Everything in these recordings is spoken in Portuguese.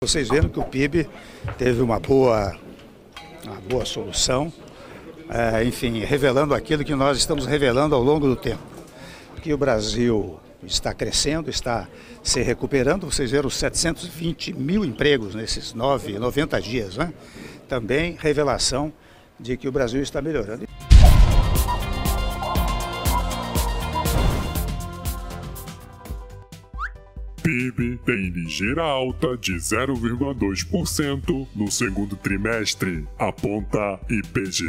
Vocês viram que o PIB teve uma boa, uma boa solução, é, enfim, revelando aquilo que nós estamos revelando ao longo do tempo. Que o Brasil está crescendo, está se recuperando. Vocês viram 720 mil empregos nesses 9, 90 dias, né? Também revelação de que o Brasil está melhorando. PIB tem ligeira alta de 0,2% no segundo trimestre, aponta IPGE.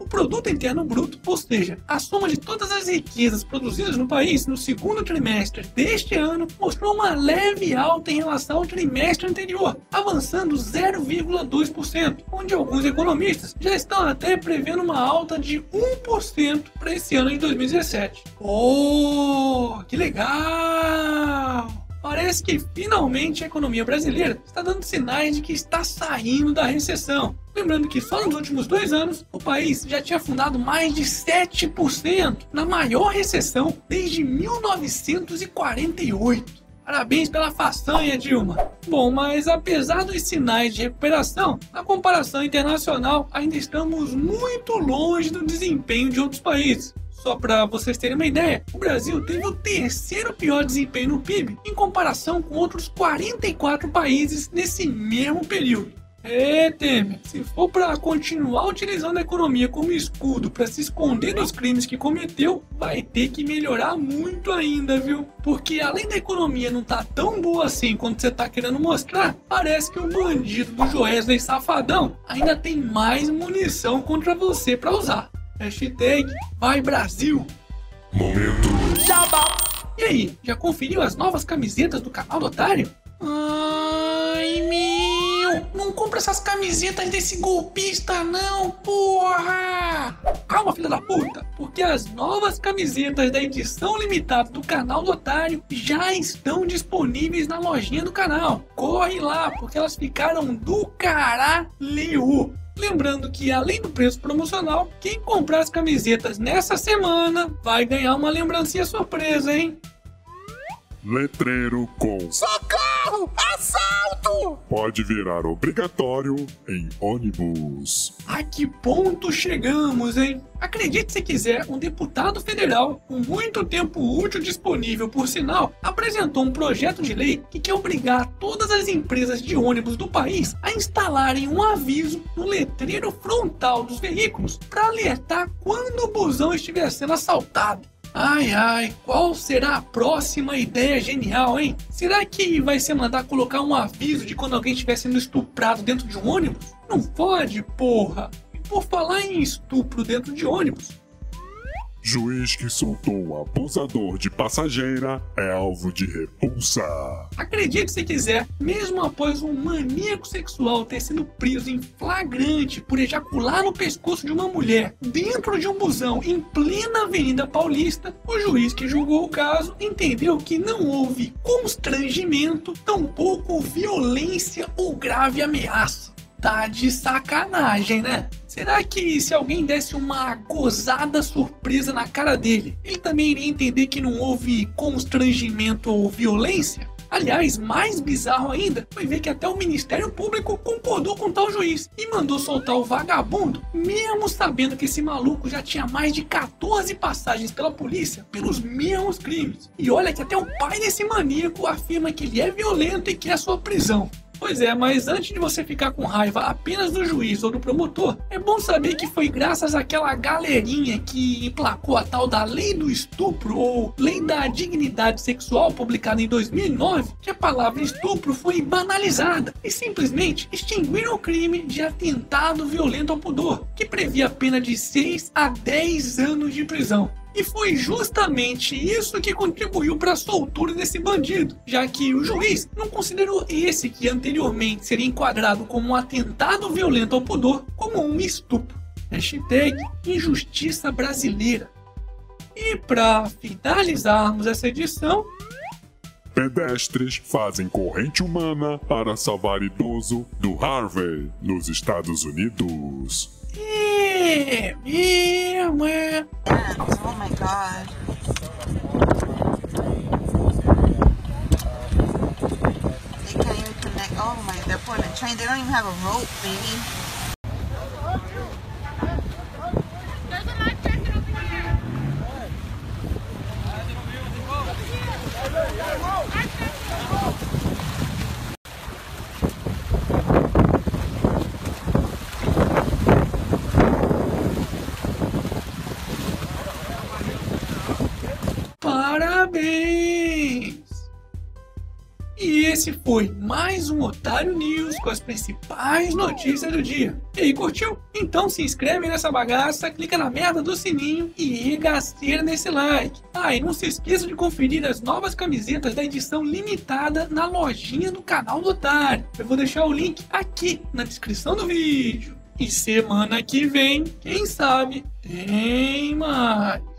O produto interno bruto, ou seja, a soma de todas as riquezas produzidas no país no segundo trimestre deste ano, mostrou uma leve alta em relação ao trimestre anterior, avançando 0,2%, onde alguns economistas já estão até prevendo uma alta de 1% para esse ano de 2017. Oh, que legal! Parece que finalmente a economia brasileira está dando sinais de que está saindo da recessão. Lembrando que só nos últimos dois anos o país já tinha afundado mais de 7% na maior recessão desde 1948. Parabéns pela façanha, Dilma. Bom, mas apesar dos sinais de recuperação, na comparação internacional ainda estamos muito longe do desempenho de outros países. Só para vocês terem uma ideia, o Brasil teve o terceiro pior desempenho no PIB em comparação com outros 44 países nesse mesmo período. É, Temer, se for para continuar utilizando a economia como escudo para se esconder dos crimes que cometeu, vai ter que melhorar muito ainda, viu? Porque além da economia não tá tão boa assim quanto você tá querendo mostrar, parece que o bandido do Joesley Safadão ainda tem mais munição contra você para usar. Hashtag Vai Brasil. Momento. Jabá. E aí, já conferiu as novas camisetas do canal do Otário? Ai, meu! Não compra essas camisetas desse golpista, não, porra! Calma, filha da puta, porque as novas camisetas da edição limitada do canal do Otário já estão disponíveis na lojinha do canal. Corre lá, porque elas ficaram do caralho! Lembrando que além do preço promocional, quem comprar as camisetas nessa semana vai ganhar uma lembrancinha surpresa, hein? Letreiro com Socorro! Assalto! pode virar obrigatório em ônibus. A que ponto chegamos, hein? Acredite se quiser, um deputado federal, com muito tempo útil disponível por sinal, apresentou um projeto de lei que quer obrigar todas as empresas de ônibus do país a instalarem um aviso no letreiro frontal dos veículos para alertar quando o busão estiver sendo assaltado. Ai ai, qual será a próxima ideia genial, hein? Será que vai ser mandar colocar um aviso de quando alguém estiver sendo estuprado dentro de um ônibus? Não pode, porra! E por falar em estupro dentro de ônibus, Juiz que soltou abusador de passageira é alvo de repulsa. acredite se quiser, mesmo após um maníaco sexual ter sido preso em flagrante por ejacular no pescoço de uma mulher dentro de um busão em plena Avenida Paulista, o juiz que julgou o caso entendeu que não houve constrangimento, tampouco violência ou grave ameaça. Tá de sacanagem, né? Será que se alguém desse uma gozada surpresa na cara dele, ele também iria entender que não houve constrangimento ou violência? Aliás, mais bizarro ainda foi ver que até o Ministério Público concordou com tal juiz e mandou soltar o vagabundo, mesmo sabendo que esse maluco já tinha mais de 14 passagens pela polícia pelos mesmos crimes. E olha que até o pai desse maníaco afirma que ele é violento e quer sua prisão. Pois é, mas antes de você ficar com raiva apenas do juiz ou do promotor, é bom saber que foi graças àquela galerinha que emplacou a tal da Lei do Estupro ou Lei da Dignidade Sexual publicada em 2009 que a palavra estupro foi banalizada e simplesmente extinguiram o crime de atentado violento ao pudor, que previa a pena de 6 a 10 anos de prisão. E foi justamente isso que contribuiu para a soltura desse bandido, já que o juiz não considerou esse que anteriormente seria enquadrado como um atentado violento ao pudor como um estupro. Hashtag injustiça brasileira. E para finalizarmos essa edição, Pedestres fazem corrente humana para salvar idoso do Harvey, nos Estados Unidos. É mesmo, é. Oh my god. They can't even connect. Oh my They're pulling a train. They don't even have a rope, baby. There's a life jacket over here. Parabéns! E esse foi mais um Otário News com as principais notícias do dia. E aí, curtiu? Então se inscreve nessa bagaça, clica na merda do sininho e regaceira nesse like. Ah, e não se esqueça de conferir as novas camisetas da edição limitada na lojinha do canal do Otário. Eu vou deixar o link aqui na descrição do vídeo. E semana que vem, quem sabe, tem mais.